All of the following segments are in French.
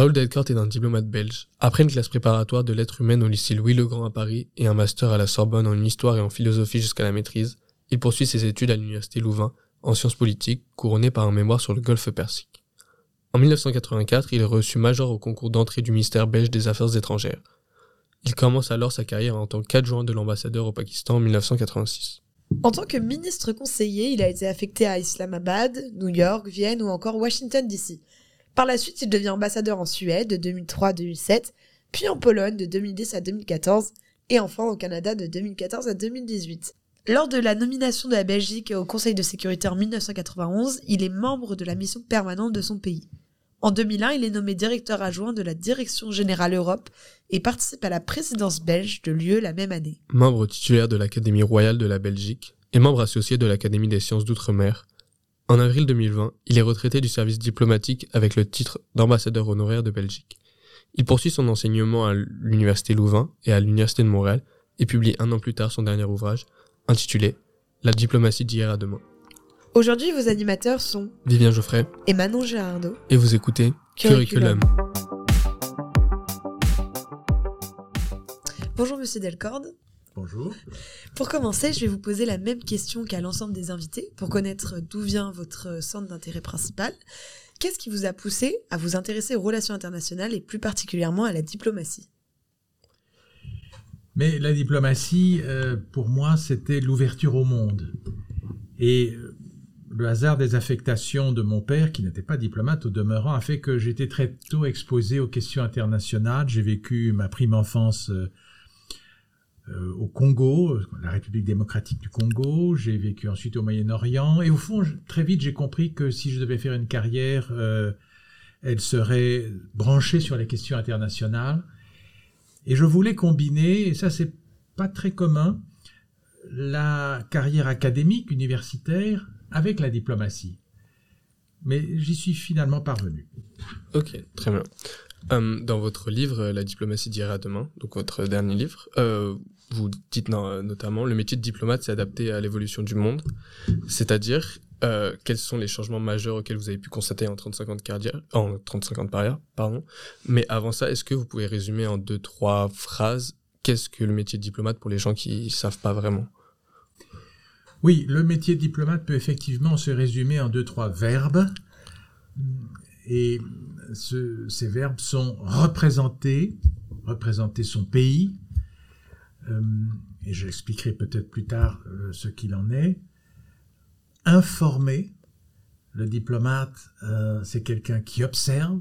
Raoul Delcourt est un diplomate belge. Après une classe préparatoire de lettres humaines au lycée Louis le Grand à Paris et un master à la Sorbonne en histoire et en philosophie jusqu'à la maîtrise, il poursuit ses études à l'université Louvain en sciences politiques, couronné par un mémoire sur le golfe Persique. En 1984, il est reçu major au concours d'entrée du ministère belge des Affaires étrangères. Il commence alors sa carrière en tant qu'adjoint de l'ambassadeur au Pakistan en 1986. En tant que ministre conseiller, il a été affecté à Islamabad, New York, Vienne ou encore Washington DC. Par la suite, il devient ambassadeur en Suède de 2003 à 2007, puis en Pologne de 2010 à 2014 et enfin au Canada de 2014 à 2018. Lors de la nomination de la Belgique au Conseil de sécurité en 1991, il est membre de la mission permanente de son pays. En 2001, il est nommé directeur adjoint de la Direction générale Europe et participe à la présidence belge de l'UE la même année. Membre titulaire de l'Académie royale de la Belgique et membre associé de l'Académie des sciences d'outre-mer, en avril 2020, il est retraité du service diplomatique avec le titre d'ambassadeur honoraire de Belgique. Il poursuit son enseignement à l'Université Louvain et à l'Université de Montréal et publie un an plus tard son dernier ouvrage, intitulé La diplomatie d'hier à demain. Aujourd'hui, vos animateurs sont Vivien Geoffrey et Manon Gérardo. Et vous écoutez Curriculum. Bonjour Monsieur Delcorde. Bonjour. Pour commencer, je vais vous poser la même question qu'à l'ensemble des invités pour connaître d'où vient votre centre d'intérêt principal. Qu'est-ce qui vous a poussé à vous intéresser aux relations internationales et plus particulièrement à la diplomatie? Mais la diplomatie, euh, pour moi, c'était l'ouverture au monde. Et euh, le hasard des affectations de mon père, qui n'était pas diplomate au demeurant, a fait que j'étais très tôt exposé aux questions internationales. J'ai vécu ma prime enfance euh, euh, au Congo, la République démocratique du Congo. J'ai vécu ensuite au Moyen-Orient. Et au fond, très vite, j'ai compris que si je devais faire une carrière, euh, elle serait branchée sur les questions internationales. Et je voulais combiner, et ça c'est pas très commun, la carrière académique, universitaire, avec la diplomatie. Mais j'y suis finalement parvenu. Ok, très bien. Euh, dans votre livre La diplomatie d'hier à demain, donc votre dernier livre, euh, vous dites notamment le métier de diplomate s'est adapté à l'évolution du monde, c'est-à-dire euh, quels sont les changements majeurs auxquels vous avez pu constater en 35 ans de carrière, en 35 ans de carrière, pardon. Mais avant ça, est-ce que vous pouvez résumer en deux trois phrases qu'est-ce que le métier de diplomate pour les gens qui savent pas vraiment? Oui, le métier de diplomate peut effectivement se résumer en deux, trois verbes. Et ces verbes sont représenter, représenter son pays, euh, et j'expliquerai peut-être plus tard euh, ce qu'il en est, informer. Le diplomate, euh, c'est quelqu'un qui observe,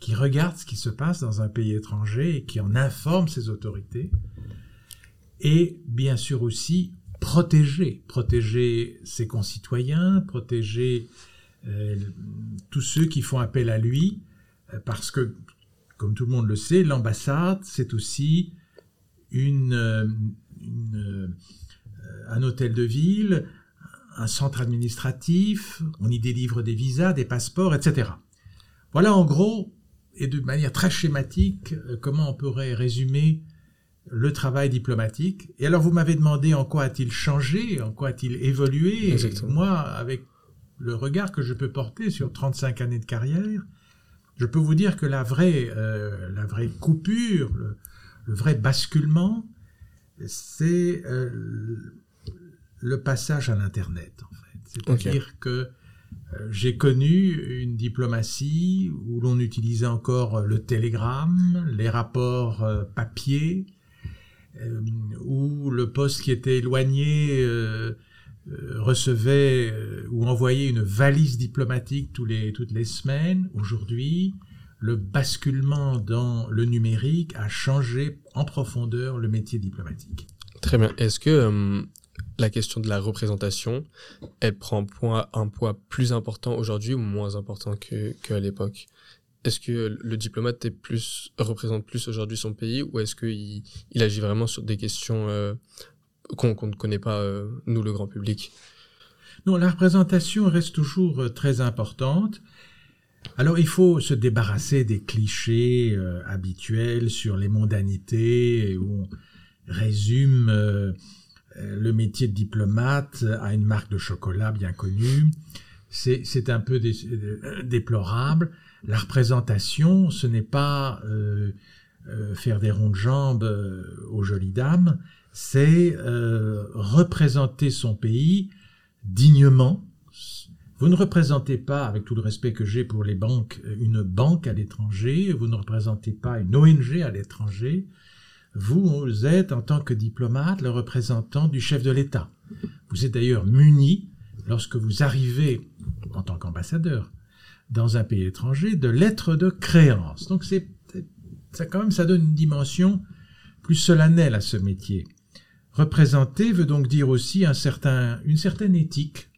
qui regarde ce qui se passe dans un pays étranger et qui en informe ses autorités. Et bien sûr aussi protéger, protéger ses concitoyens, protéger tous ceux qui font appel à lui, euh, parce que, comme tout le monde le sait, l'ambassade, c'est aussi une, euh, un hôtel de ville, un centre administratif, on y délivre des visas, des passeports, etc. Voilà en gros, et de manière très schématique, comment on pourrait résumer le travail diplomatique. Et alors vous m'avez demandé en quoi a-t-il changé, en quoi a-t-il évolué. moi, avec le regard que je peux porter sur 35 années de carrière, je peux vous dire que la vraie, euh, la vraie coupure, le, vrai basculement, c'est euh, le passage à l'Internet, en fait. C'est-à-dire que euh, j'ai connu une diplomatie où l'on utilisait encore le télégramme, les rapports papier, où le poste qui était éloigné recevait ou envoyait une valise diplomatique tous les, toutes les semaines. Aujourd'hui, le basculement dans le numérique a changé en profondeur le métier diplomatique. Très bien. Est-ce que la question de la représentation, elle prend un poids plus important aujourd'hui ou moins important qu'à l'époque? Est-ce que le diplomate est plus, représente plus aujourd'hui son pays ou est-ce qu'il il agit vraiment sur des questions euh, qu'on ne connaît pas, euh, nous, le grand public Non, la représentation reste toujours euh, très importante. Alors il faut se débarrasser des clichés habituels sur les mondanités où on résume le métier de diplomate à une marque de chocolat bien connue. C'est un peu déplorable. la représentation, ce n'est pas euh, euh, faire des ronds de jambes euh, aux jolies dames, c'est représenter son pays dignement. Vous ne représentez pas, avec tout le respect que j'ai pour les banques, une banque à l'étranger, vous ne représentez pas une ONG à l'étranger, vous êtes, en tant que diplomate, le représentant du chef de l'État. Vous êtes d'ailleurs muni, lorsque vous arrivez en tant qu'ambassadeur dans un pays étranger, de lettres de créance. Donc c'est ça quand même ça donne une dimension plus solennelle à ce métier. Représenter veut donc dire aussi un certain, une certaine éthique,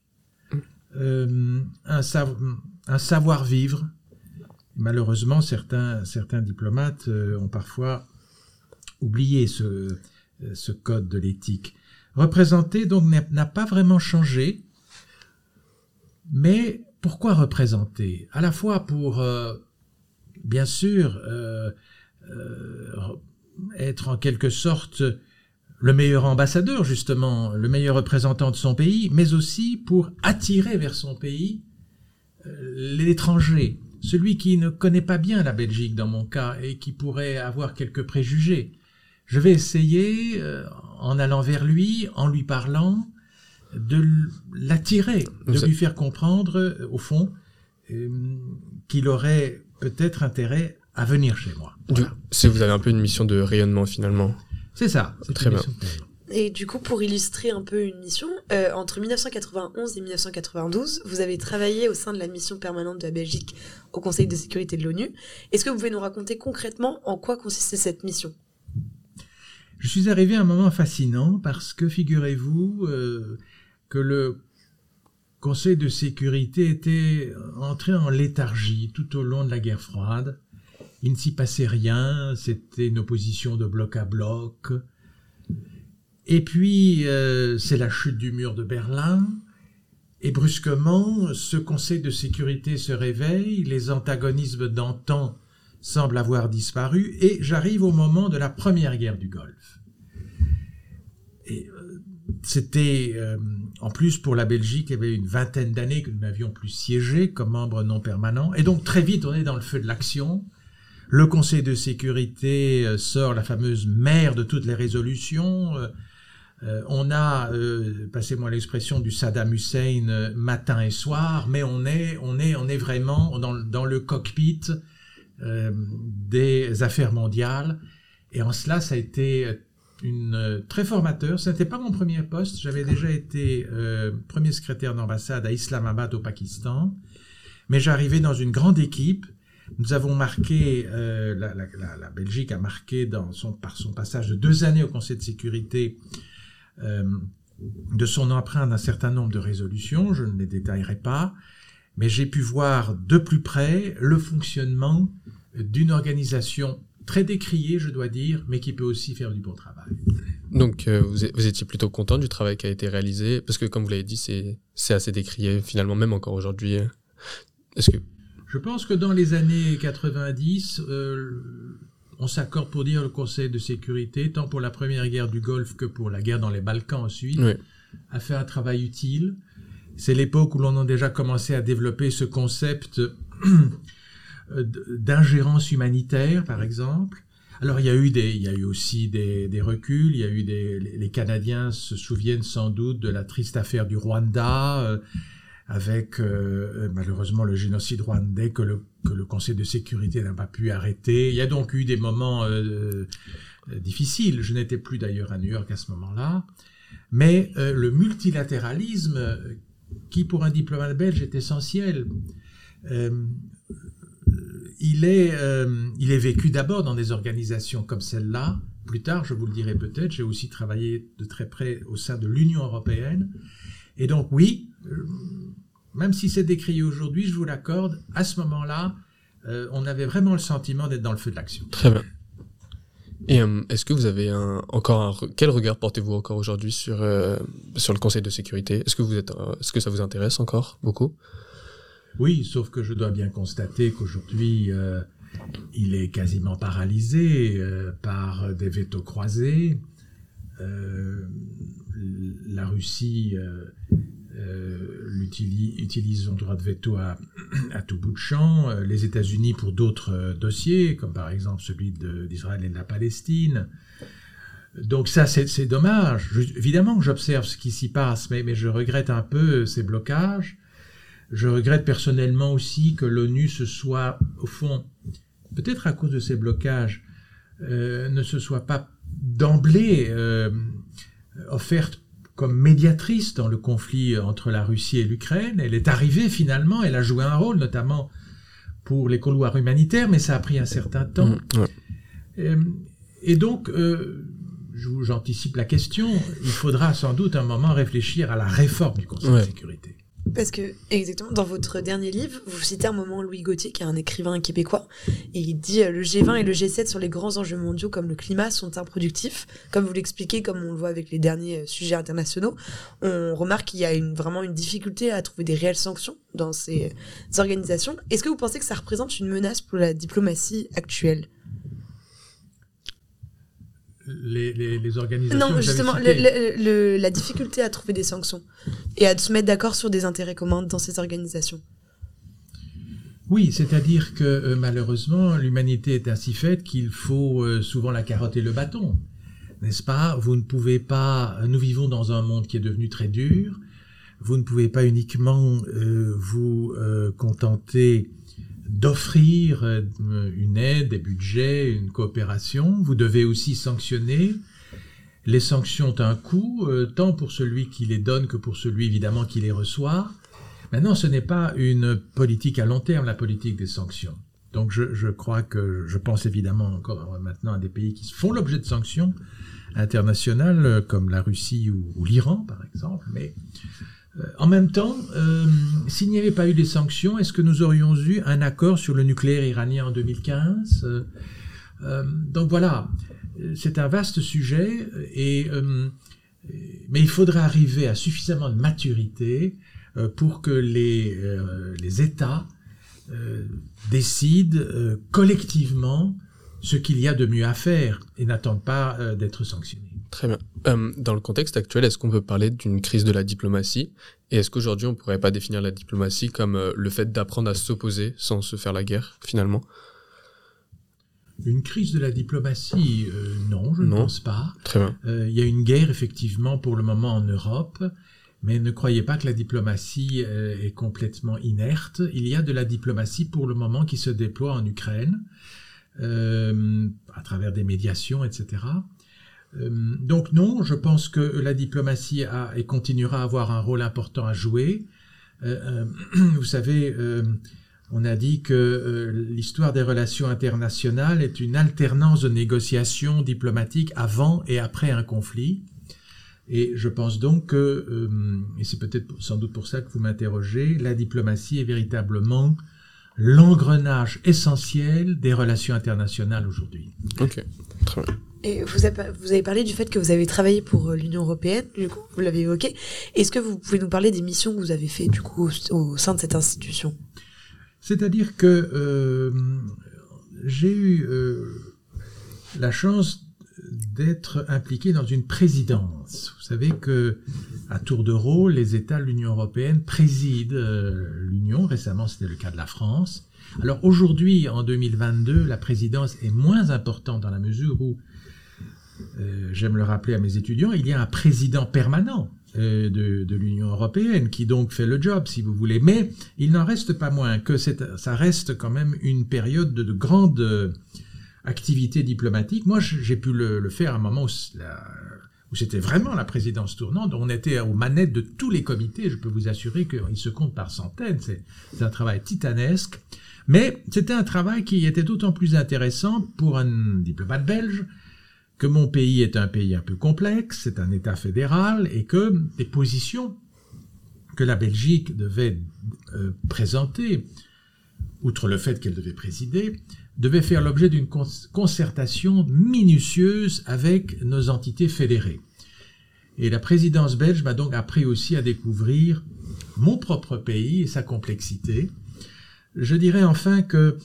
euh, un, savoir-vivre. Malheureusement, certains, certains diplomates euh, ont parfois oublié ce, ce code de l'éthique. Représenter donc n'a pas vraiment changé, mais pourquoi représenter À la fois pour, euh, bien sûr, être en quelque sorte le meilleur ambassadeur, justement, le meilleur représentant de son pays, mais aussi pour attirer vers son pays l'étranger, celui qui ne connaît pas bien la Belgique dans mon cas et qui pourrait avoir quelques préjugés. Je vais essayer, en allant vers lui, en lui parlant, de l'attirer, de lui faire comprendre, euh, au fond, euh, qu'il aurait peut-être intérêt à venir chez moi. Si vous avez un peu une mission de rayonnement finalement. C'est ça. C'est très bien. Et du coup, pour illustrer un peu une mission, euh, entre 1991 et 1992, vous avez travaillé au sein de la mission permanente de la Belgique au Conseil de sécurité de l'ONU. Est-ce que vous pouvez nous raconter concrètement en quoi consistait cette mission? Je suis arrivé à un moment fascinant parce que, figurez-vous, que le Conseil de sécurité était entré en léthargie tout au long de la guerre froide. Il ne s'y passait rien, c'était une opposition de bloc à bloc. Et puis, euh, c'est la chute du mur de Berlin, et brusquement, ce Conseil de sécurité se réveille, les antagonismes d'antan semblent avoir disparu, et j'arrive au moment de la première guerre du Golfe. Et c'était euh, en plus pour la Belgique, il y avait une vingtaine d'années que nous n'avions plus siégé comme membre non permanent, et donc très vite on est dans le feu de l'action. Le Conseil de sécurité euh, sort la fameuse mère de toutes les résolutions. Euh, on a, passez-moi l'expression du Saddam Hussein matin et soir, mais on est, on est, on est vraiment dans, dans le cockpit des affaires mondiales. Et en cela, ça a été une, euh, très formateur. Ce n'était pas mon premier poste. J'avais déjà été euh, premier secrétaire d'ambassade à Islamabad au Pakistan. Mais j'arrivais dans une grande équipe. Nous avons marqué, euh, la, Belgique a marqué dans son, par son passage de deux années au Conseil de sécurité euh, de son empreinte un certain nombre de résolutions. Je ne les détaillerai pas. Mais j'ai pu voir de plus près le fonctionnement d'une organisation très décrié, je dois dire, mais qui peut aussi faire du bon travail. Donc, euh, vous, vous, étiez plutôt content du travail qui a été réalisé, parce que comme vous l'avez dit, c'est assez décrié, finalement, même encore aujourd'hui. Est-ce que... Je pense que dans les années 90, euh, on s'accorde pour dire le Conseil de sécurité, tant pour la première guerre du Golfe que pour la guerre dans les Balkans ensuite, a fait un travail utile. C'est l'époque où l'on a déjà commencé à développer ce concept Euh, d'ingérence humanitaire, par exemple. Alors il y a eu des, il y a eu aussi des, des reculs. Il y a eu des, les Canadiens se souviennent sans doute de la triste affaire du Rwanda, euh, avec euh, malheureusement le génocide rwandais que le, Conseil de sécurité n'a pas pu arrêter. Il y a donc eu des moments difficiles. Je n'étais plus d'ailleurs à New York à ce moment-là, mais le multilatéralisme, qui pour un diplomate belge est essentiel euh, il est vécu d'abord dans des organisations comme celle-là. Plus tard, je vous le dirai peut-être, j'ai aussi travaillé de très près au sein de l'Union européenne. Et donc oui, euh, même si c'est décrié aujourd'hui, je vous l'accorde, à ce moment-là, euh, on avait vraiment le sentiment d'être dans le feu de l'action. Très bien. Et est-ce que vous avez un, encore un, quel regard portez-vous encore aujourd'hui sur sur le Conseil de sécurité? Est-ce que vous êtes, est-ce que ça vous intéresse encore beaucoup? Oui, sauf que je dois bien constater qu'aujourd'hui, euh, il est quasiment paralysé euh, par des vétos croisés. Euh, la Russie utilisent son droit de veto à, tout bout de champ. Les États-Unis pour d'autres dossiers, comme par exemple celui d'Israël et de la Palestine. Donc ça, c'est dommage. évidemment que j'observe ce qui s'y passe, mais, je regrette un peu ces blocages. Je regrette personnellement aussi que l'ONU se soit, au fond, peut-être à cause de ces blocages, euh, ne se soit pas d'emblée euh, offerte comme médiatrice dans le conflit entre la Russie et l'Ukraine. Elle est arrivée finalement, elle a joué un rôle, notamment pour les couloirs humanitaires, mais ça a pris un certain temps. Mmh, euh, et donc, j'anticipe la question, il faudra sans doute un moment réfléchir à la réforme du Conseil de sécurité. Parce que, exactement, dans votre dernier livre, vous citez un moment Louis Gauthier, qui est un écrivain québécois, et il dit euh, le G20 et le G7 sur les grands enjeux mondiaux comme le climat sont improductifs. Comme vous l'expliquez, comme on le voit avec les derniers euh, sujets internationaux, on remarque qu'il y a vraiment une difficulté à trouver des réelles sanctions dans ces, ces organisations. Est-ce que vous pensez que ça représente une menace pour la diplomatie actuelle? Les, organisations. Non, justement, la difficulté à trouver des sanctions et à se mettre d'accord sur des intérêts communs dans ces organisations. Oui, c'est-à-dire que euh, malheureusement, l'humanité est ainsi faite qu'il faut euh, souvent la carotte et le bâton. N'est-ce pas? Vous ne pouvez pas. Nous vivons dans un monde qui est devenu très dur. Vous ne pouvez pas uniquement euh, vous contenter d'offrir euh, une aide, des budgets, une coopération. Vous devez aussi sanctionner. Les sanctions ont un coût, euh, tant pour celui qui les donne que pour celui évidemment qui les reçoit. Maintenant, ce n'est pas une politique à long terme, la politique des sanctions. Donc je, crois que je pense évidemment encore maintenant à des pays qui font l'objet de sanctions internationales, comme la Russie ou l'Iran par exemple, mais en même temps, euh, s'il n'y avait pas eu des sanctions, est-ce que nous aurions eu un accord sur le nucléaire iranien en 2015 euh, Donc voilà, c'est un vaste sujet, et, mais il faudrait arriver à suffisamment de maturité pour que les, les États décident collectivement ce qu'il y a de mieux à faire et n'attendent pas d'être sanctionnés. Très bien. Euh, dans le contexte actuel, est-ce qu'on peut parler d'une crise de la diplomatie? Et est-ce qu'aujourd'hui, on ne pourrait pas définir la diplomatie comme euh, le fait d'apprendre à s'opposer sans se faire la guerre, finalement? Une crise de la diplomatie, euh, non, je ne pense pas. Très bien. Il y a une guerre, effectivement, pour le moment en Europe. Mais ne croyez pas que la diplomatie est complètement inerte. Il y a de la diplomatie pour le moment qui se déploie en Ukraine, à travers des médiations, etc. Euh, donc non, je pense que la diplomatie a et continuera à avoir un rôle important à jouer. Euh, euh, vous savez, on a dit que l'histoire des relations internationales est une alternance de négociations diplomatiques avant et après un conflit. Et je pense donc que, et c'est peut-être sans doute pour ça que vous m'interrogez, la diplomatie est véritablement l'engrenage essentiel des relations internationales aujourd'hui. Ok, très bien. Et vous avez, parlé du fait que vous avez travaillé pour euh, l'Union européenne, du coup, vous l'avez évoqué. Est-ce que vous pouvez nous parler des missions que vous avez faites, du coup, au, sein de cette institution? C'est-à-dire que euh, j'ai eu euh, la chance d'être impliqué dans une présidence. Vous savez que à tour de rôle, les États de l'Union européenne président l'Union. Récemment, c'était le cas de la France. Alors aujourd'hui, en 2022, la présidence est moins importante dans la mesure où euh, j'aime le rappeler à mes étudiants, il y a un président permanent euh, de, l'Union européenne qui donc fait le job, si vous voulez. Mais il n'en reste pas moins que ça reste quand même une période de, grande euh, activité diplomatique. Moi, j'ai pu le, faire à un moment où, c'était vraiment la présidence tournante. On était aux manettes de tous les comités. Je peux vous assurer qu'ils se comptent par centaines. C'est un travail titanesque. Mais c'était un travail qui était d'autant plus intéressant pour un diplomate belge que mon pays est un pays un peu complexe, c'est un État fédéral, et que les positions que la Belgique devait euh, présenter, outre le fait qu'elle devait présider, devaient faire l'objet d'une concertation minutieuse avec nos entités fédérées. Et la présidence belge m'a donc appris aussi à découvrir mon propre pays et sa complexité. Je dirais enfin que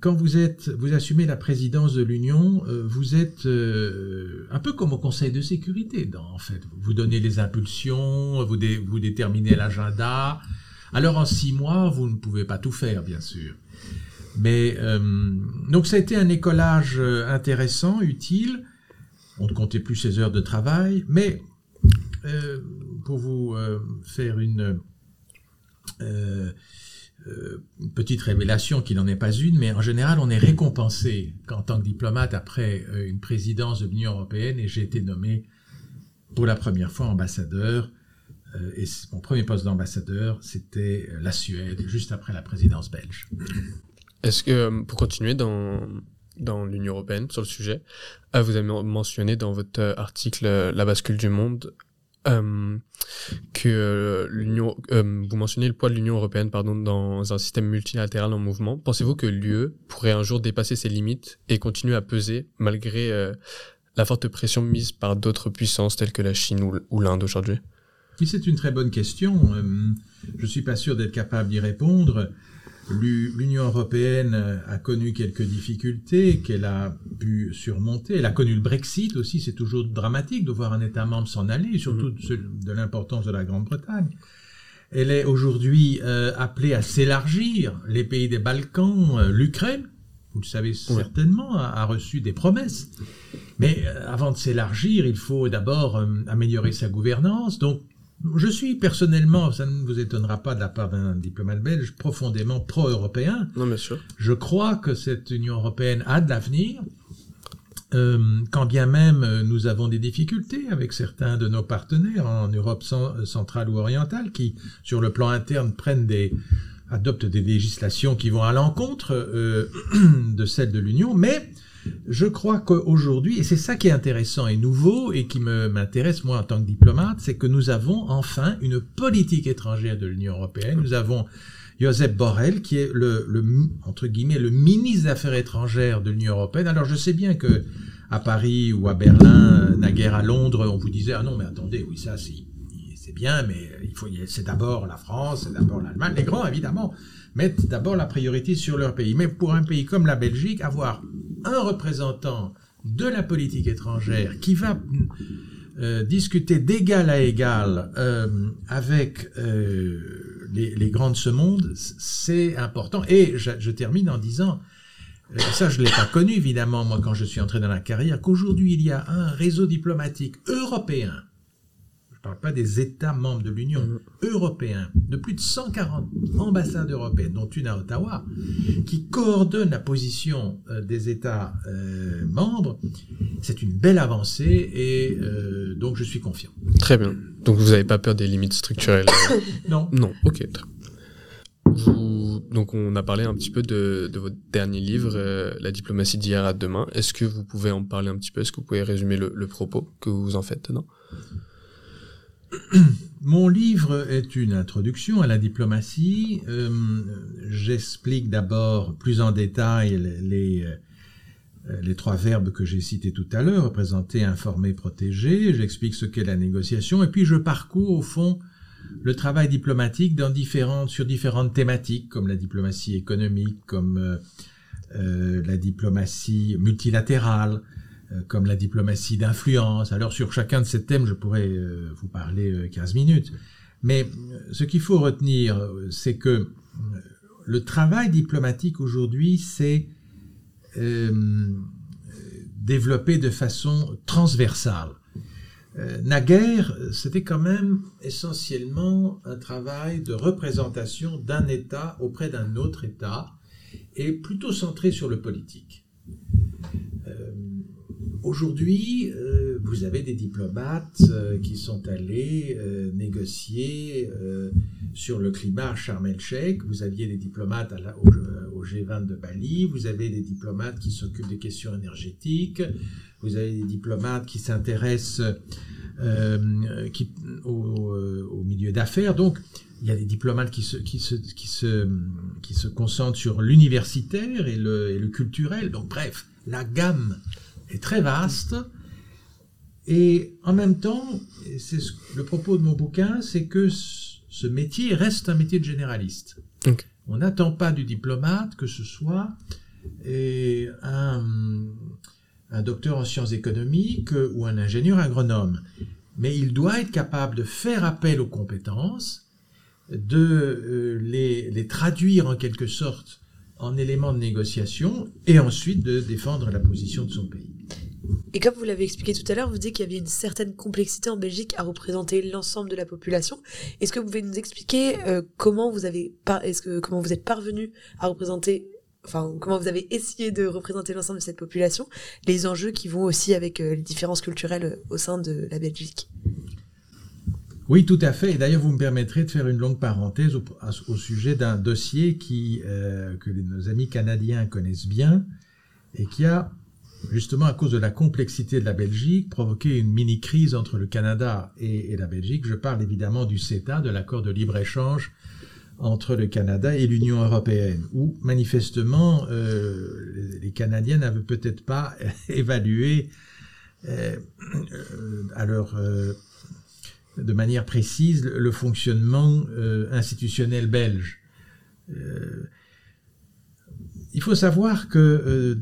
quand vous êtes, vous assumez la présidence de l'Union, euh, vous êtes euh, un peu comme au Conseil de sécurité. En fait, vous donnez les impulsions, vous, déterminez l'agenda. Alors en six mois, vous ne pouvez pas tout faire, bien sûr. Mais donc ça a été un écolage intéressant, utile. On ne comptait plus ses heures de travail, mais pour vous faire une euh, petite révélation qui n'en est pas une, mais en général, on est récompensé en tant que diplomate après euh, une présidence de l'Union européenne et j'ai été nommé pour la première fois ambassadeur. Euh, et mon premier poste d'ambassadeur, c'était la Suède, juste après la présidence belge. Est-ce que, pour continuer dans, dans l'Union européenne sur le sujet, vous avez mentionné dans votre article La bascule du monde euh, que euh, l'Union, euh, vous mentionnez le poids de l'Union européenne, pardon, dans un système multilatéral en mouvement. Pensez-vous que l'UE pourrait un jour dépasser ses limites et continuer à peser malgré la forte pression mise par d'autres puissances telles que la Chine ou, ou l'Inde aujourd'hui? C'est une très bonne question. je suis pas sûr d'être capable d'y répondre. L'Union européenne a connu quelques difficultés qu'elle a pu surmonter. Elle a connu le Brexit aussi, c'est toujours dramatique de voir un État membre s'en aller, surtout mm-hmm. de l'importance de la Grande-Bretagne. Elle est aujourd'hui euh, appelée à s'élargir. Les pays des Balkans, euh, l'Ukraine, vous le savez certainement, a, reçu des promesses. Mais euh, avant de s'élargir, il faut d'abord améliorer sa gouvernance. Donc je suis personnellement, ça ne vous étonnera pas de la part d'un diplomate belge, profondément pro-européen. Non, bien sûr. Je crois que cette Union européenne a de l'avenir. Euh, quand bien même euh, nous avons des difficultés avec certains de nos partenaires en Europe centrale ou orientale qui, sur le plan interne, prennent des adoptent des législations qui vont à l'encontre euh, de celles de l'Union, mais je crois qu'aujourd'hui, et c'est ça qui est intéressant et nouveau et qui m'intéresse moi en tant que diplomate, c'est que nous avons enfin une politique étrangère de l'Union européenne. Nous avons Josep Borrell qui est le, entre guillemets le ministre des Affaires étrangères de l'Union européenne. Alors je sais bien que à Paris ou à Berlin, naguère à Londres, on vous disait ah non mais attendez oui ça c'est bien mais il faut c'est d'abord la France, c'est d'abord l'Allemagne, les grands évidemment mettent d'abord la priorité sur leur pays. Mais pour un pays comme la Belgique, avoir un représentant de la politique étrangère qui va euh, discuter d'égal à égal euh, avec euh, les, les, grands de ce monde, c'est important. Et je, je, termine en disant, ça je ne l'ai pas connu évidemment moi quand je suis entré dans la carrière, qu'aujourd'hui il y a un réseau diplomatique européen parle pas des États membres de l'Union mm. européenne, de plus de 140 ambassades européennes, dont une à Ottawa, qui coordonnent la position euh, des États euh, membres. C'est une belle avancée et euh, donc je suis confiant. Très bien. Donc vous n'avez pas peur des limites structurelles Non. Non, ok. donc on a parlé un petit peu de, votre dernier livre, La diplomatie d'hier à demain. Est-ce que vous pouvez en parler un petit peu? Est-ce que vous pouvez résumer le, le propos que vous en faites? Dedans Mon livre est une introduction à la diplomatie. Euh, j'explique d'abord plus en détail les, euh, les, trois verbes que j'ai cités tout à l'heure, représenter, informer, protéger. J'explique ce qu'est la négociation. Et puis je parcours au fond le travail diplomatique sur différentes thématiques, comme la diplomatie économique, comme euh, la diplomatie multilatérale, comme la diplomatie d'influence. Alors sur chacun de ces thèmes, je pourrais euh, vous parler 15 euh, minutes. Mais ce qu'il faut retenir, c'est que le travail diplomatique aujourd'hui, c'est développé de façon transversale. naguère, c'était quand même essentiellement un travail de représentation d'un État auprès d'un autre État et plutôt centré sur le politique. Aujourd'hui, euh, vous avez des diplomates euh, qui sont allés euh, négocier sur le climat à Sharm el-Sheikh. Vous aviez des diplomates au, G20 de Bali. Vous avez des diplomates qui s'occupent des questions énergétiques. Vous avez des diplomates qui s'intéressent au, milieu d'affaires. Donc, il y a des diplomates qui se, concentrent sur l'universitaire et le culturel. Donc, bref, la gamme est très vaste. Et en même temps, c'est le propos de mon bouquin, c'est que ce métier reste un métier de généraliste. On n'attend pas du diplomate que ce soit et un, un docteur en sciences économiques ou un ingénieur agronome. Mais il doit être capable de faire appel aux compétences, de euh, les, les traduire en quelque sorte en éléments de négociation et ensuite de défendre la position de son pays. Et comme vous l'avez expliqué tout à l'heure, vous dites qu'il y avait une certaine complexité en Belgique à représenter l'ensemble de la population. Est-ce que vous pouvez nous expliquer euh, comment vous avez est-ce que comment vous êtes parvenu à représenter enfin comment vous avez essayé de représenter l'ensemble de cette population, les enjeux qui vont aussi avec euh, les différences culturelles euh, au sein de la Belgique? Oui, tout à fait. Et d'ailleurs, vous me permettrez de faire une longue parenthèse au, sujet d'un dossier qui, que nos amis canadiens connaissent bien et qui a justement à cause de la complexité de la Belgique, provoquer une mini-crise entre le Canada et, la Belgique. Je parle évidemment du CETA, de l'accord de libre-échange entre le Canada et l'Union européenne, où manifestement euh, les, Canadiens n'avaient peut-être pas évalué euh, à euh, de manière précise le fonctionnement institutionnel belge. il faut savoir que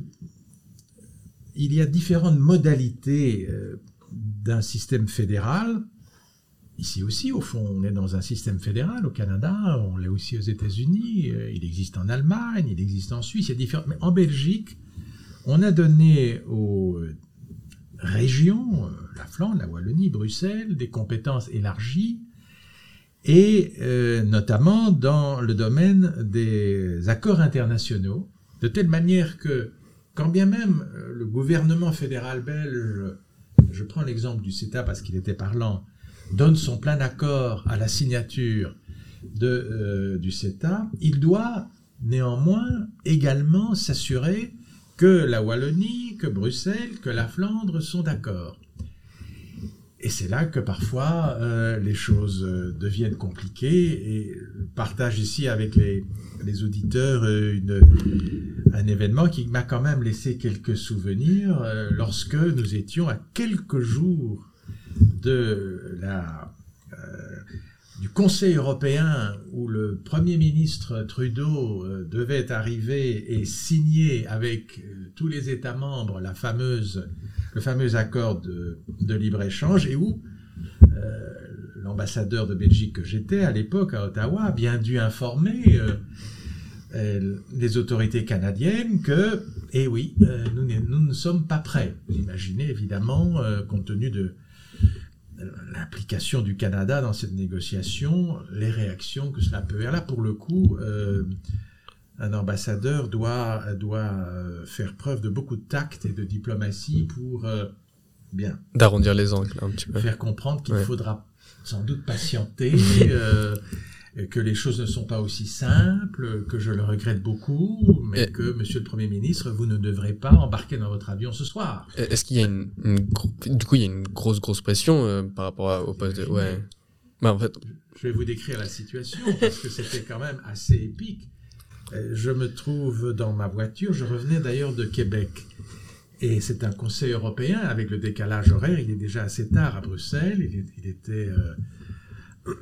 il y a différentes modalités euh, d'un système fédéral. Ici aussi, au fond, on est dans un système fédéral au Canada, on l'est aussi aux États-Unis, euh, il existe en Allemagne, il existe en Suisse, il y a différents. Mais en Belgique, on a donné aux régions, euh, la Flandre, la Wallonie, Bruxelles, des compétences élargies, et notamment dans le domaine des accords internationaux, de telle manière que quand bien même euh, le gouvernement fédéral belge, je prends l'exemple du CETA parce qu'il était parlant, donne son plein accord à la signature euh, du CETA, il doit néanmoins également s'assurer que la Wallonie, que Bruxelles, que la Flandre sont d'accord. Et c'est là que parfois euh, les choses deviennent compliquées. Et partage ici avec les, auditeurs un événement qui m'a quand même laissé quelques souvenirs euh, lorsque nous étions à quelques jours de la, euh, du Conseil européen où le Premier ministre Trudeau euh, devait arriver et signer avec tous les États membres la fameuse, le fameux accord de, libre-échange et où l'ambassadeur de Belgique que j'étais à l'époque à Ottawa a bien dû informer euh, les autorités canadiennes que, eh oui, euh, nous, ne sommes pas prêts. Vous imaginez évidemment, euh, compte tenu de l'implication du Canada dans cette négociation, les réactions que cela peut avoir. Là, pour le coup, un ambassadeur doit, doit faire preuve de beaucoup de tact et de diplomatie pour bien d'arrondir les angles un petit peu. Faire comprendre qu'il faudra sans doute patienter que les choses ne sont pas aussi simples, que je le regrette beaucoup, mais que, Monsieur le Premier ministre, vous ne devrez pas embarquer dans votre avion ce soir. Est-ce qu'il y a une, du coup, il y a une grosse, grosse pression euh, par rapport au poste de... Ouais. Bah, en fait... Je vais vous décrire la situation, parce que c'était quand même assez épique. Euh, je me trouve dans ma voiture, je revenais d'ailleurs de Québec. Et c'est un conseil européen, avec le décalage horaire, il est déjà assez tard à Bruxelles, il, était... Euh,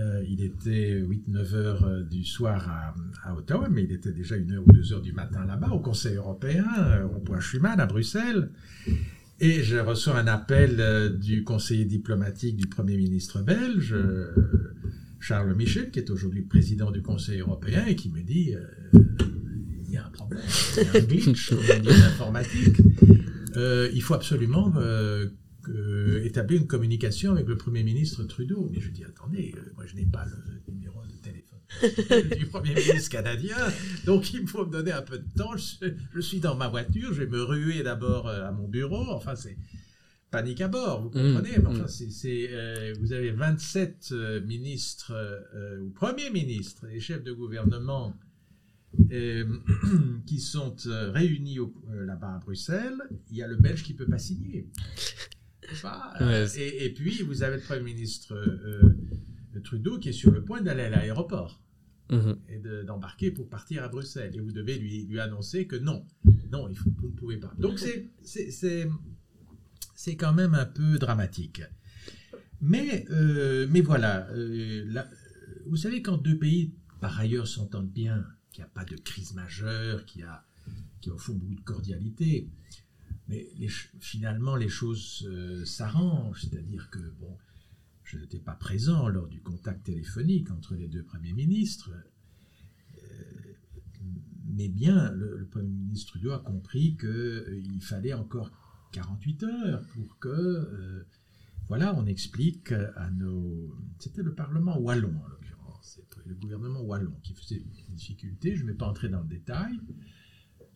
Euh, il était 8-9 heures euh, du soir à, Ottawa, mais il était déjà 1 heure ou 2 heures du matin là-bas, au Conseil européen, euh, au point Schuman, à Bruxelles. Et je reçois un appel du conseiller diplomatique du Premier ministre belge, Charles Michel, qui est aujourd'hui président du Conseil européen, et qui me dit il y a un problème, il y a un glitch au niveau informatique. il faut absolument euh, établir une communication avec le Premier ministre Trudeau. Mais je dis, attendez, euh, moi je n'ai pas le numéro de téléphone du Premier ministre canadien, donc il faut me donner un peu de temps. Je, suis dans ma voiture, je vais me ruer d'abord euh, à mon bureau. Enfin, c'est panique à bord, vous mmh, comprenez Mais enfin, mmh. c'est, vous avez 27 ministres ou premiers ministres et chefs de gouvernement qui sont réunis là-bas à Bruxelles. Il y a le Belge qui ne peut pas signer. Euh, et, puis, vous avez le Premier ministre euh, Trudeau qui est sur le point d'aller à l'aéroport mhm. et d'embarquer pour partir à Bruxelles. Et vous devez lui, lui annoncer que non, non, il faut, vous ne pouvez pas. Donc, c'est quand même un peu dramatique. Mais, euh, mais voilà, vous savez, quand deux pays, par ailleurs, s'entendent bien, qu'il n'y a pas de crise majeure, qu'il y a qui a au fond beaucoup de cordialité. Mais finalement, les choses s'arrangent, c'est-à-dire que, bon, je n'étais pas présent lors du contact téléphonique entre les deux premiers ministres, mais bien, le, Premier ministre Trudeau a compris qu'il euh, fallait encore 48 heures pour que, euh, voilà, on explique à nos... C'était le Parlement wallon, en l'occurrence, c'est le gouvernement wallon qui faisait des difficultés, je ne vais pas entrer dans le détail,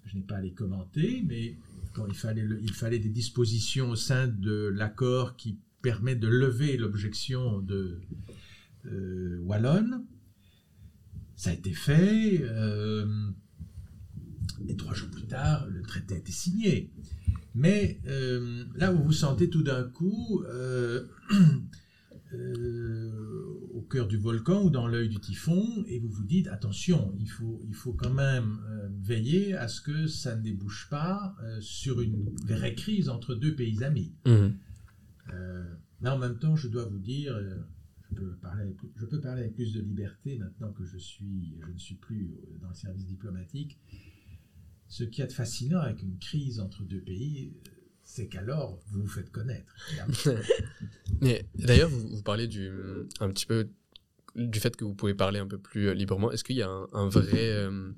je n'ai pas à les commenter, mais quand il fallait, il fallait des dispositions au sein de l'accord qui permet de lever l'objection de euh, Wallon, ça a été fait. Et trois jours plus tard, le traité a été signé. Mais euh, là, vous vous sentez tout d'un coup euh, euh, au cœur du volcan ou dans l'œil du typhon, et vous vous dites, attention, il faut, il faut quand même veiller à ce que ça ne débouche pas sur une vraie crise entre deux pays amis. Mmh. là, en même temps, je dois vous dire, je peux, parler avec, je peux parler avec plus de liberté maintenant que je, suis, je ne suis plus dans le service diplomatique. Ce qui est fascinant avec une crise entre deux pays, c'est qu'alors vous vous faites connaître. D'ailleurs, vous, parlez du, un petit peu du fait que vous pouvez parler un peu plus euh, librement. Est-ce qu'il y a un, vrai. Euh,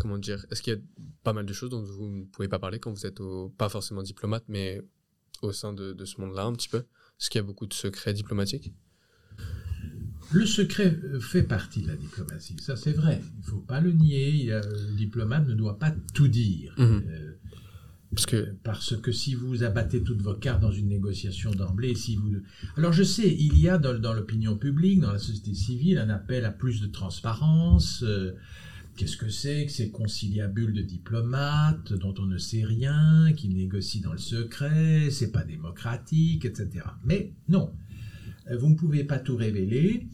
comment dire Est-ce qu'il y a pas mal de choses dont vous ne pouvez pas parler quand vous êtes pas forcément diplomate, mais au sein de ce monde-là un petit peu? Est-ce qu'il y a beaucoup de secrets diplomatiques? Le secret euh, fait partie de la diplomatie, ça c'est vrai, il ne faut pas le nier, le diplomate ne doit pas tout dire. Mhm. Euh, parce que... parce que si vous abattez toutes vos cartes dans une négociation d'emblée, si vous... Alors je sais, il y a dans, l'opinion publique, dans la société civile, un appel à plus de transparence. Euh, qu'est-ce que c'est que ces conciliabules de diplomates dont on ne sait rien, qui négocient dans le secret, c'est pas démocratique, etc. Mais non, euh, vous ne pouvez pas tout révéler.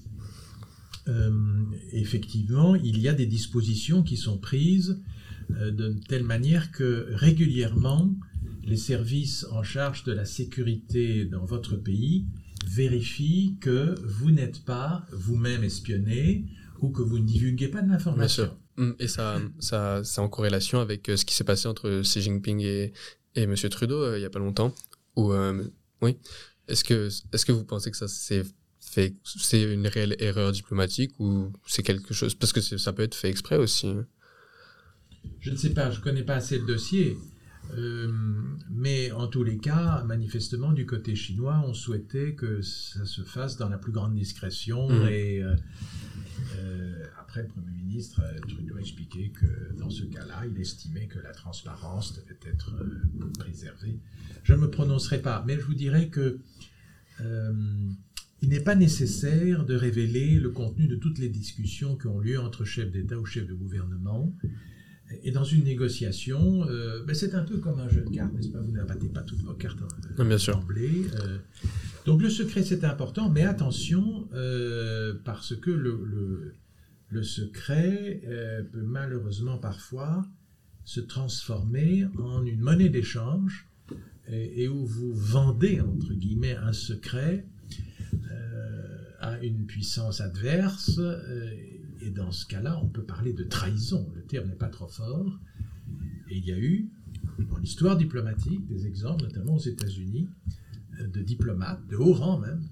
Euh, effectivement, il y a des dispositions qui sont prises euh, de telle manière que régulièrement, les services en charge de la sécurité dans votre pays vérifient que vous n'êtes pas vous-même espionné ou que vous ne divulguez pas de l'information. Hum, et ça, ça, c'est en corrélation avec ce qui s'est passé entre Xi Jinping et, et M. Trudeau il n'y a pas longtemps. Où, oui, est-ce que, est-ce que vous pensez que ça c'est fait, c'est une réelle erreur diplomatique ou c'est quelque chose parce que ça peut être fait exprès aussi. Hein. Je ne sais pas, je connais pas assez le dossier, euh, mais en tous les cas, manifestement du côté chinois, on souhaitait que ça se fasse dans la plus grande discrétion mmh. et euh, euh, après le Premier ministre Trudeau a expliqué que dans ce cas-là, il estimait que la transparence devait être préservée. Je ne me prononcerai pas, mais je vous dirais que euh, il n'est pas nécessaire de révéler le contenu de toutes les discussions qui ont lieu entre chefs d'État ou chefs de gouvernement. Et dans une négociation, euh, ben c'est un peu comme un jeu de cartes, n'est-ce pas? Vous n'abattez pas toutes vos cartes en bien sûr. Euh. donc le secret, c'est important, mais attention, parce que le, le secret peut malheureusement parfois se transformer en une monnaie d'échange et, où vous vendez, entre guillemets, un secret euh, à une puissance adverse. Euh, et dans ce cas-là, on peut parler de trahison. Le terme n'est pas trop fort. Et il y a eu, dans l'histoire diplomatique, des exemples, notamment aux États-Unis, euh, de diplomates, de haut rang même,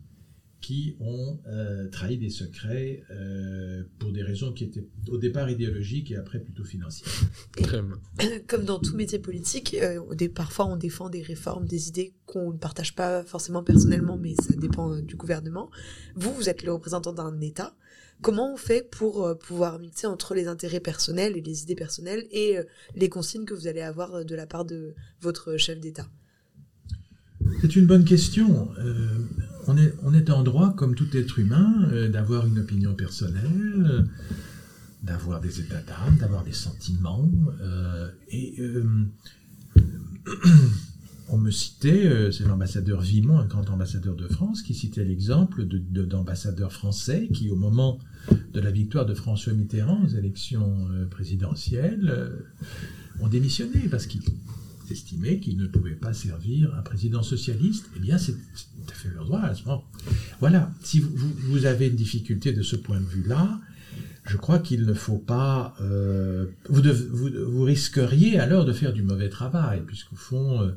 qui ont euh, trahi des secrets euh, pour des raisons qui étaient au départ idéologiques et après plutôt financières. comme dans tout métier politique, euh, parfois on défend des réformes, des idées qu'on ne partage pas forcément personnellement, mais ça dépend du gouvernement. Vous, vous êtes le représentant d'un État. Comment on fait pour pouvoir mixer entre les intérêts personnels et les idées personnelles et les consignes que vous allez avoir de la part de votre chef d'État? C'est une bonne question. Euh, on, est, on est en droit, comme tout être humain, euh, d'avoir une opinion personnelle, d'avoir des états d'âme, d'avoir des sentiments. Euh, et on me citait, c'est l'ambassadeur Vimont, un grand ambassadeur de France, qui citait l'exemple d'ambassadeurs français qui, au moment de la victoire de François Mitterrand aux élections présidentielles, ont démissionné parce qu'ils estimé qu'ils ne pouvaient pas servir un président socialiste, eh bien, c'est tout à fait leur droit à ce moment. Voilà, si vous, avez une difficulté de ce point de vue-là, je crois qu'il ne faut pas... Euh, vous, risqueriez alors de faire du mauvais travail, puisqu'au fond, euh,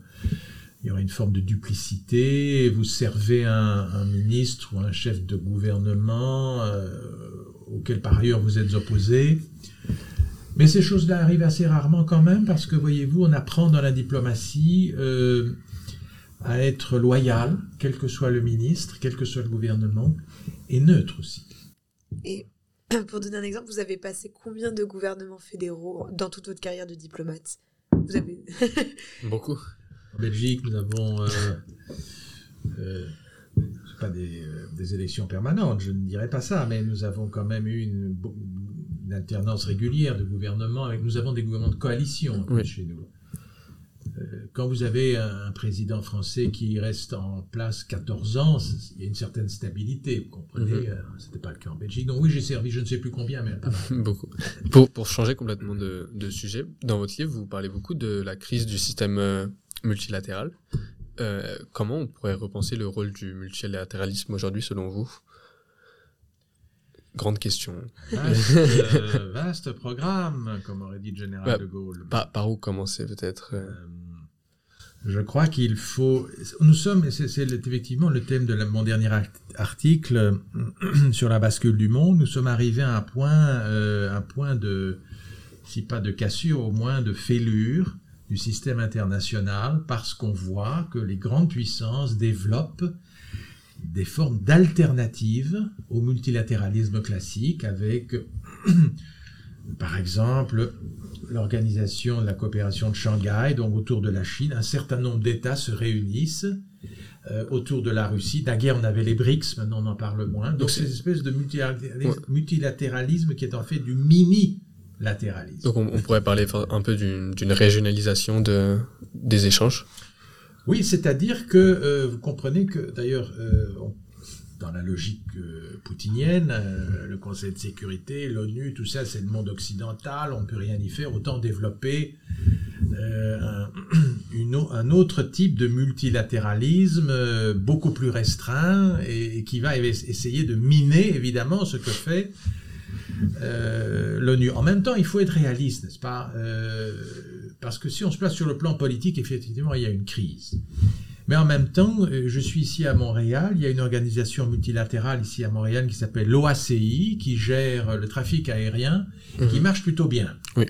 il y aurait une forme de duplicité, vous servez un, un ministre ou un chef de gouvernement euh, auquel par ailleurs vous êtes opposé. Mais ces choses-là arrivent assez rarement quand même, parce que voyez-vous, on apprend dans la diplomatie euh, à être loyal, quel que soit le ministre, quel que soit le gouvernement, et neutre aussi. Et pour donner un exemple, vous avez passé combien de gouvernements fédéraux dans toute votre carrière de diplomate? Vous avez beaucoup. En Belgique, nous avons euh, euh, pas des, euh, des, élections permanentes, je ne dirais pas ça, mais nous avons quand même eu une, une alternance régulière de gouvernements. Avec, nous avons des gouvernements de coalition oui. chez nous. Euh, quand vous avez un président français qui reste en place 14 ans, il y a une certaine stabilité, vous comprenez mm -hmm. C'était pas le cas en Belgique. Donc oui, j'ai servi, je ne sais plus combien, mais beaucoup. Pour, pour changer complètement de, de, sujet, dans votre livre, vous parlez beaucoup de la crise du système euh, multilatéral. Euh, comment on pourrait repenser le rôle du multilatéralisme aujourd'hui, selon vous? Grande question. Vaste, euh, vaste, programme, comme aurait dit le général bah, de Gaulle. Par, par où commencer peut-être euh, Je crois qu'il faut. Nous sommes, et c'est effectivement le thème de la, mon dernier article sur la bascule du monde. Nous sommes arrivés à un point, euh, un point de, si pas de cassure, au moins de fêlure du système international, parce qu'on voit que les grandes puissances développent des formes d'alternatives au multilatéralisme classique avec, par exemple, l'organisation de la coopération de Shanghai, donc autour de la Chine, un certain nombre d'États se réunissent euh, autour de la Russie. D'ailleurs, on avait les BRICS, maintenant on en parle moins. Donc c'est une espèce de multilatéralisme, ouais. multilatéralisme qui est en fait du mini latéralisme. Donc on, on pourrait parler un peu d'une régionalisation de, des échanges? Oui, c'est-à-dire que euh, vous comprenez que d'ailleurs, euh, dans la logique euh, poutinienne, le Conseil de sécurité, l'ONU, tout ça, c'est le monde occidental, on ne peut rien y faire, autant développer un, autre type de multilatéralisme beaucoup plus restreint et, qui va essayer de miner évidemment ce que fait l'ONU. En même temps, il faut être réaliste, n'est-ce pas parce que si on se place sur le plan politique, effectivement, il y a une crise. Mais en même temps, euh, je suis ici à Montréal, il y a une organisation multilatérale ici à Montréal qui s'appelle l'OACI, qui gère le trafic aérien, mmh. qui marche plutôt bien. Oui.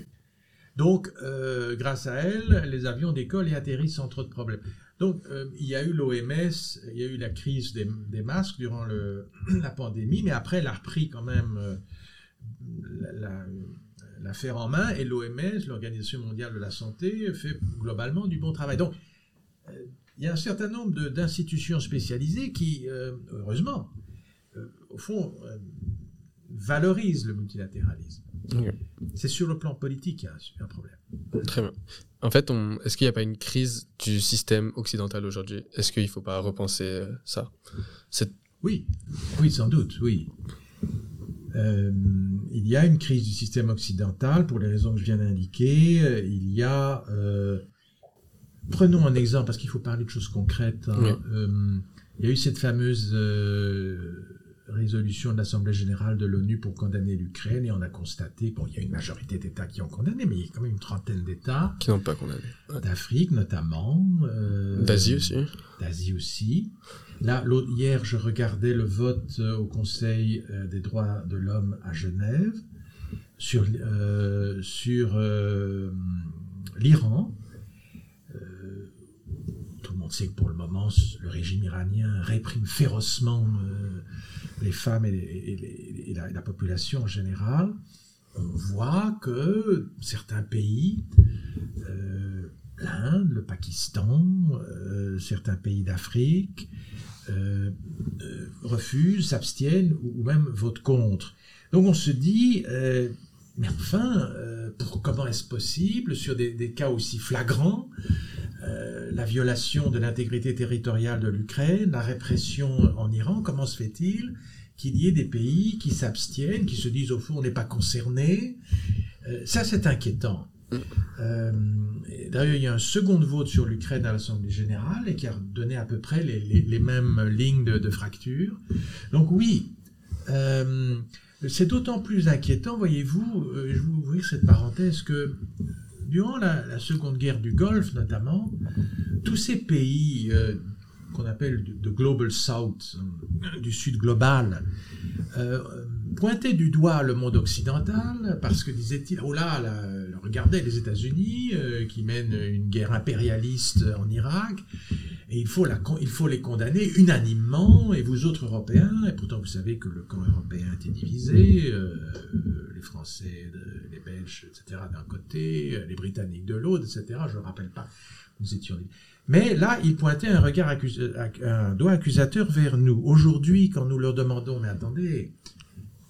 Donc, euh, grâce à elle, les avions décollent et atterrissent sans trop de problèmes. Donc, euh, il y a eu l'OMS, il y a eu la crise des, des masques durant le, la pandémie, mais après, elle a repris quand même euh, la, la l'affaire en main et l'OMS, l'Organisation mondiale de la santé, fait globalement du bon travail. Donc, euh, il y a un certain nombre d'institutions spécialisées qui, euh, heureusement, euh, au fond, valorisent le multilatéralisme. Okay. C'est sur le plan politique qu'il y a un, problème. Très bien. En fait, est-ce qu'il n'y a pas une crise du système occidental aujourd'hui? Est-ce qu'il ne faut pas repenser ça? Oui, oui, sans doute, oui. Euh, il y a une crise du système occidental pour les raisons que je viens d'indiquer. Euh, il y a, euh, prenons un exemple parce qu'il faut parler de choses concrètes. Hein. Oui. Euh, il y a eu cette fameuse euh, résolution de l'Assemblée générale de l'ONU pour condamner l'Ukraine et on a constaté, bon, il y a une majorité d'États qui ont condamné, mais il y a quand même une trentaine d'États qui n'ont pas condamné. Ouais. D'Afrique notamment. D'Asie aussi. D'Asie aussi. Là, hier, je regardais le vote au Conseil des droits de l'homme à Genève sur, euh, sur euh, l'Iran. Euh, tout le monde sait que pour le moment, le régime iranien réprime férocement les femmes et, la, population en général. On voit que certains pays, l'Inde, le Pakistan, certains pays d'Afrique, euh, euh, refusent, s'abstiennent ou, même votent contre. Donc on se dit, euh, mais enfin, euh, pour, comment est-ce possible, sur des, cas aussi flagrants, la violation de l'intégrité territoriale de l'Ukraine, la répression en Iran, comment se fait-il qu'il y ait des pays qui s'abstiennent, qui se disent au fond on n'est pas concerné Ça c'est inquiétant. Euh, D'ailleurs, il y a un second vote sur l'Ukraine à l'Assemblée générale et qui a donné à peu près les, mêmes lignes de, de, fracture. Donc oui, euh, C'est d'autant plus inquiétant, voyez-vous, euh, je vais ouvrir cette parenthèse, que durant la, Seconde Guerre du Golfe notamment, tous ces pays euh, qu'on appelle de Global South, euh, du Sud global, pointaient du doigt le monde occidental parce que disaient-ils, oh là, là regardez les États-Unis qui mènent une guerre impérialiste en Irak, et il faut, il les condamner unanimement, et vous autres Européens, et pourtant vous savez que le camp européen était divisé, euh, les Français, les Belges, etc. d'un côté, les Britanniques de l'autre, etc. Je ne rappelle pas, nous étions... Mais là, ils pointaient un regard un doigt accusateur vers nous. Aujourd'hui, quand nous leur demandons, mais attendez,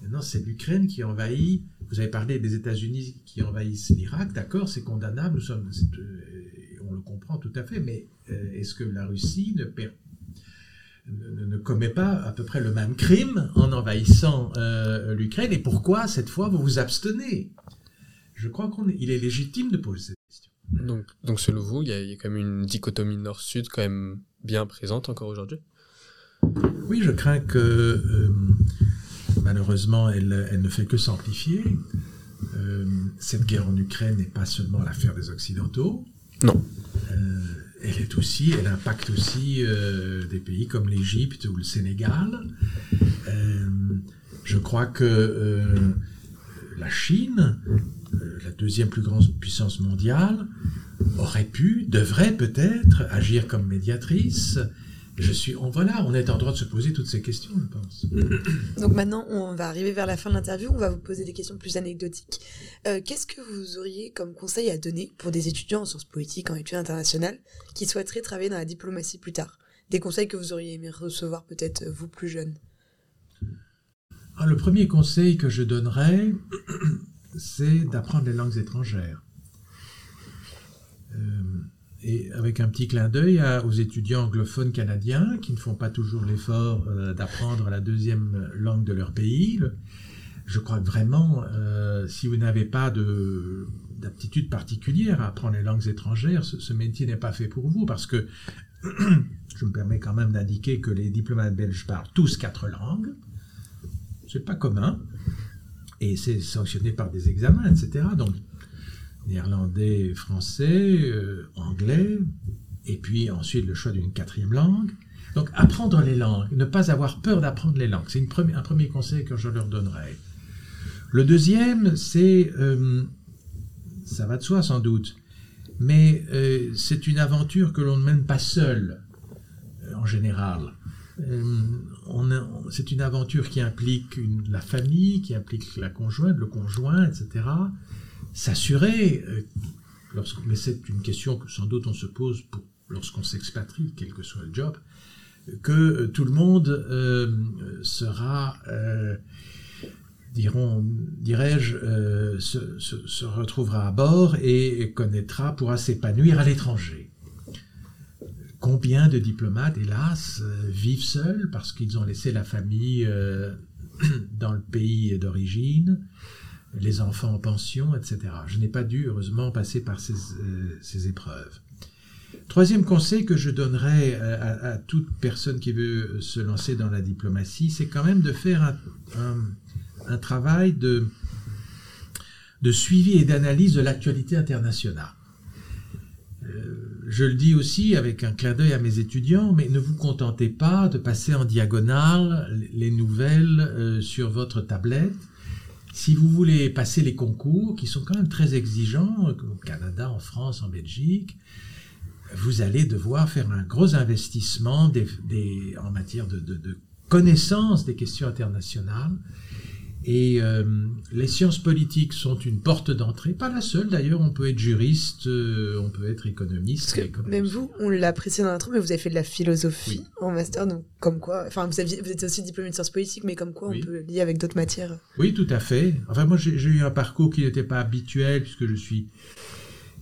maintenant c'est l'Ukraine qui envahit, vous avez parlé des États-Unis qui envahissent l'Irak, d'accord, c'est condamnable, nous sommes, on le comprend tout à fait, mais euh, est-ce que la Russie ne, ne, commet pas à peu près le même crime en envahissant euh, l'Ukraine? Et pourquoi, cette fois, vous vous abstenez? Je crois qu'il est légitime de poser cette question. Donc, donc selon vous, il y, a, quand même une dichotomie nord-sud quand même bien présente encore aujourd'hui? Oui, je crains que euh, malheureusement, elle, elle, ne fait que s'amplifier. cette guerre en Ukraine n'est pas seulement l'affaire des Occidentaux. Non elle est aussi, elle impacte aussi euh, des pays comme l'Égypte ou le Sénégal. Euh, je crois que euh, la Chine, la deuxième plus grande puissance mondiale, aurait pu, devrait peut-être agir comme médiatrice je suis, on, voilà, on est en droit de se poser toutes ces questions, je pense. Donc maintenant, on va arriver vers la fin de l'interview, on va vous poser des questions plus anecdotiques. Euh, qu'est-ce que vous auriez comme conseil à donner pour des étudiants en sciences politiques, en études internationales, qui souhaiteraient travailler dans la diplomatie plus tard? Des conseils que vous auriez aimé recevoir peut-être euh, vous plus jeune ah, Le premier conseil que je donnerais, c'est d'apprendre les langues étrangères. Euh, et avec un petit clin d'œil aux étudiants anglophones canadiens qui ne font pas toujours l'effort euh, d'apprendre la deuxième langue de leur pays. Je crois que vraiment, euh, si vous n'avez pas d'aptitude particulière à apprendre les langues étrangères, ce, métier n'est pas fait pour vous parce que je me permets quand même d'indiquer que les diplomates belges parlent tous quatre langues. C'est pas commun et c'est sanctionné par des examens, etc. Donc néerlandais, français, euh, anglais, et puis ensuite le choix d'une quatrième langue. Donc apprendre les langues, ne pas avoir peur d'apprendre les langues, c'est un premier conseil que je leur donnerai. Le deuxième, c'est, euh, ça va de soi sans doute, mais euh, c'est une aventure que l'on ne mène pas seul, en général. c'est une aventure qui implique la famille, qui implique la conjointe, le conjoint, etc s'assurer, euh, mais c'est une question que sans doute on se pose lorsqu'on s'expatrie, quel que soit le job, que euh, tout le monde euh, sera, diront, dirais-je, se, retrouvera à bord et connaîtra, pourra s'épanouir à l'étranger. Combien de diplomates, hélas, vivent seuls parce qu'ils ont laissé la famille dans le pays d'origine les enfants en pension, etc. Je n'ai pas dû, heureusement, passer par ces, euh, épreuves. Troisième conseil que je donnerais à, toute personne qui veut se lancer dans la diplomatie, c'est quand même de faire un, travail de, de suivi et d'analyse de l'actualité internationale. Euh, je le dis aussi avec un clin d'œil à mes étudiants, mais ne vous contentez pas de passer en diagonale les nouvelles euh, sur votre tablette si vous voulez passer les concours, qui sont quand même très exigeants, au Canada, en France, en Belgique, vous allez devoir faire un gros investissement en matière de, de connaissance des questions internationales. Et euh, les sciences politiques sont une porte d'entrée, pas la seule d'ailleurs, on peut être juriste, euh, on peut être économiste. même vous, on l'a précisé dans l'intro, mais vous avez fait de la philosophie en master, donc comme quoi, enfin vous, aviez, vous êtes aussi diplômé de sciences politiques, mais comme quoi on peut lier avec d'autres matières. Oui, tout à fait. Enfin moi j'ai eu un parcours qui n'était pas habituel, puisque je suis,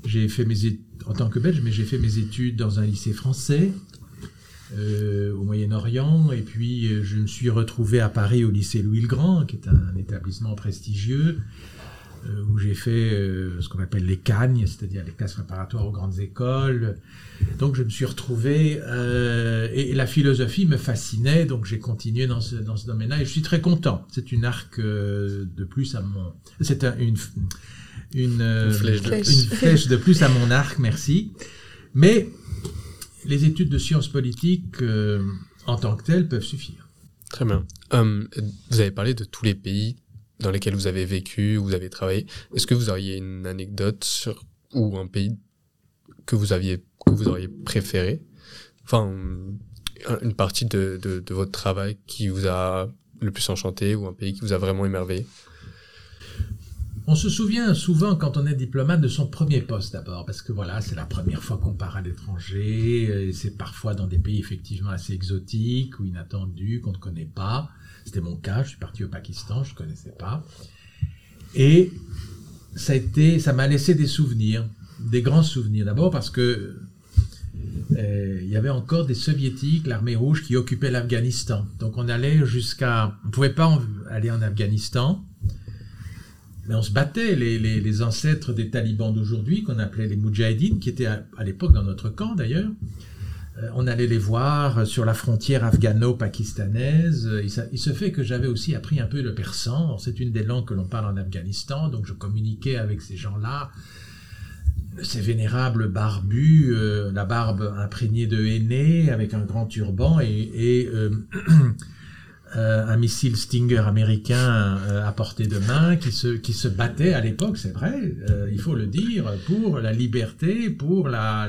j'ai fait mes études, en tant que belge, mais j'ai fait mes études dans un lycée français. Euh, au Moyen-Orient, et puis euh, je me suis retrouvé à Paris au lycée Louis le Grand, qui est un, établissement prestigieux, euh, où j'ai fait euh, ce qu'on appelle les cagnes, c'est-à-dire les classes préparatoires aux grandes écoles. Donc je me suis retrouvé euh, et, la philosophie me fascinait, donc j'ai continué dans ce, dans ce domaine-là et je suis très content. C'est une arc de plus à mon, c'est une une, flèche de... une flèche de plus à mon arc, merci. Mais les études de sciences politiques en tant que telles peuvent suffire. Très bien. vous avez parlé de tous les pays dans lesquels vous avez vécu, où vous avez travaillé. Est-ce que vous auriez une anecdote sur ou un pays que vous aviez que vous auriez préféré? Enfin, une partie de, de, de, votre travail qui vous a le plus enchanté ou un pays qui vous a vraiment émerveillé? On se souvient souvent quand on est diplomate de son premier poste d'abord, parce que voilà, c'est la première fois qu'on part à l'étranger, et c'est parfois dans des pays effectivement assez exotiques ou inattendus qu'on ne connaît pas. C'était mon cas, je suis parti au Pakistan, je ne connaissais pas. Et ça ça m'a laissé des souvenirs, des grands souvenirs. D'abord parce que euh, il y avait encore des soviétiques, l'armée rouge, qui occupait l'Afghanistan. Donc on allait jusqu'à, on pouvait pas aller en Afghanistan, mais on se battait. Les, ancêtres des talibans d'aujourd'hui, qu'on appelait les Moudjahidines, qui étaient à l'époque dans notre camp d'ailleurs, euh, on allait les voir sur la frontière afghano-pakistanaise. Il, se fait que j'avais aussi appris un peu le persan. C'est une des langues que l'on parle en Afghanistan, donc je communiquais avec ces gens-là. Ces vénérables barbus, euh, la barbe imprégnée de henné, avec un grand turban et, euh, Euh, un missile Stinger américain euh, à portée de main qui se, qui se battait à l'époque, c'est vrai, euh, il faut le dire, pour la liberté, pour la,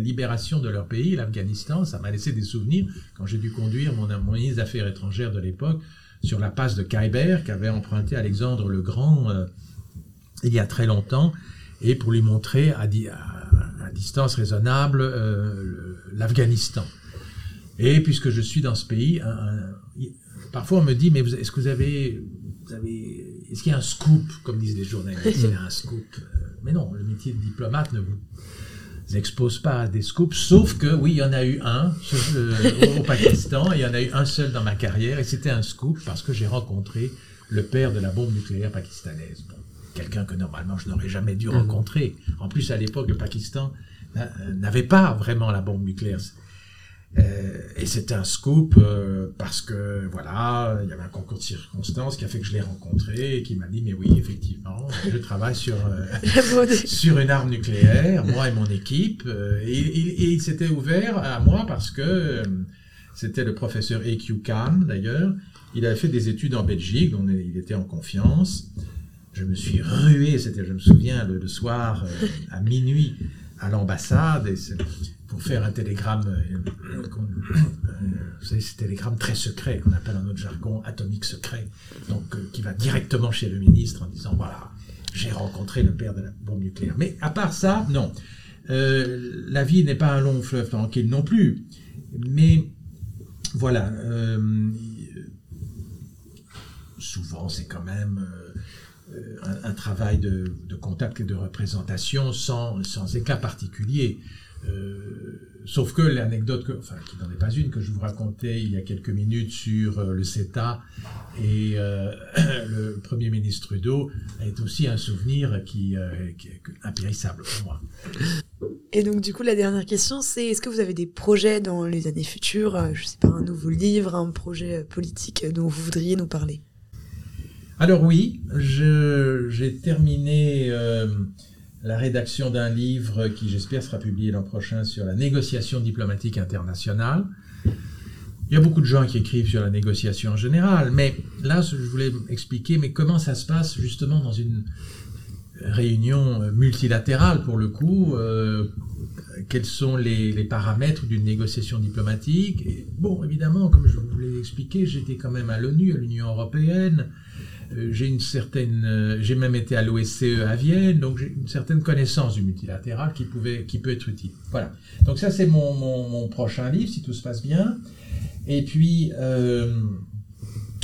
libération de leur pays, l'Afghanistan. Ça m'a laissé des souvenirs quand j'ai dû conduire mon, mon ministre des Affaires étrangères de l'époque sur la passe de Khyber qu'avait emprunté Alexandre le Grand il y a très longtemps et pour lui montrer à, distance raisonnable l'Afghanistan. Et puisque je suis dans ce pays, Parfois, on me dit, mais est-ce que vous avez, vous avez est-ce qu'il y a un scoop, comme disent les journalistes, il y a un scoop euh, Mais non, le métier de diplomate ne vous expose pas à des scoops, sauf que oui, il y en a eu un euh, au Pakistan, et il y en a eu un seul dans ma carrière, et c'était un scoop parce que j'ai rencontré le père de la bombe nucléaire pakistanaise. quelqu'un que normalement je n'aurais jamais dû mmh. rencontrer. En plus, à l'époque, le Pakistan euh, n'avait pas vraiment la bombe nucléaire. Euh, et c'était un scoop euh, parce que voilà, il y avait un concours de circonstances qui a fait que je l'ai rencontré et qui m'a dit mais oui effectivement, je travaille sur euh, sur une arme nucléaire, moi et mon équipe. et, et, il s'était ouvert à moi parce que c'était le professeur E.Q. Khan d'ailleurs. Il avait fait des études en Belgique, dont il était en confiance. Je me suis rué, c'était, je me souviens, le, le soir à minuit à l'ambassade. Et pour faire un télégramme, euh, euh, vous savez, ce télégramme très secret qu'on appelle en notre jargon atomique secret, donc euh, qui va directement chez le ministre en disant voilà, j'ai rencontré le père de la bombe nucléaire. Mais à part ça, non. la vie n'est pas un long fleuve tranquille non plus. Mais voilà, souvent c'est quand même un, travail de, de, contact et de représentation sans, sans éclat particulier. Euh, sauf que l'anecdote, enfin, qui n'en est pas une, que je vous racontais il y a quelques minutes sur euh, le CETA et euh, le Premier ministre Trudeau, est aussi un souvenir qui, qui, est impérissable pour moi. Et donc, du coup, la dernière question, c'est est-ce que vous avez des projets dans les années futures Je sais pas, un nouveau livre, un projet politique dont vous voudriez nous parler? Alors oui, j'ai terminé la rédaction d'un livre qui, j'espère, sera publié l'an prochain sur la négociation diplomatique internationale. Il y a beaucoup de gens qui écrivent sur la négociation en général, mais là, je voulais expliquer mais comment ça se passe justement dans une réunion multilatérale pour le coup. Euh, quels sont les, paramètres d'une négociation diplomatique? Bon, évidemment, comme je vous l'ai expliqué, j'étais quand même à l'ONU, à l'Union européenne. Euh, j'ai une certaine, euh, j'ai même été à l'OSCE à Vienne, donc j'ai une certaine connaissance du multilatéral qui pouvait, qui peut être utile. Voilà. Donc ça c'est mon, mon, prochain livre si tout se passe bien. Et puis euh,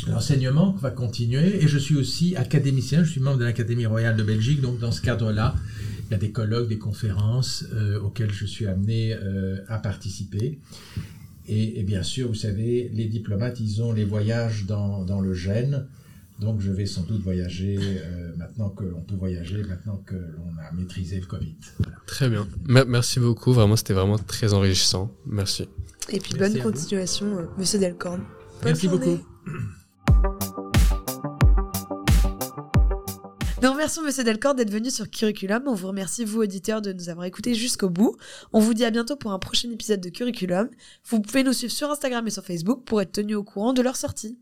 l'enseignement va continuer et je suis aussi académicien, je suis membre de l'Académie royale de Belgique, donc dans ce cadre-là, il y a des colloques, des conférences auxquelles je suis amené à participer. Et, bien sûr, vous savez, les diplomates, ils ont les voyages dans, dans le gène. Donc je vais sans doute voyager euh, maintenant qu'on peut voyager, maintenant que l'on a maîtrisé le Covid. Très bien. Mer- merci beaucoup. Vraiment, c'était vraiment très enrichissant. Merci. Et puis Merci bonne continuation, euh, Monsieur Delcorne. Bonne Merci journée. beaucoup. Nous remercions Monsieur Delcorne d'être venu sur Curriculum. On vous remercie, vous, auditeurs, de nous avoir écoutés jusqu'au bout. On vous dit à bientôt pour un prochain épisode de Curriculum. Vous pouvez nous suivre sur Instagram et sur Facebook pour être tenus au courant de leur sortie.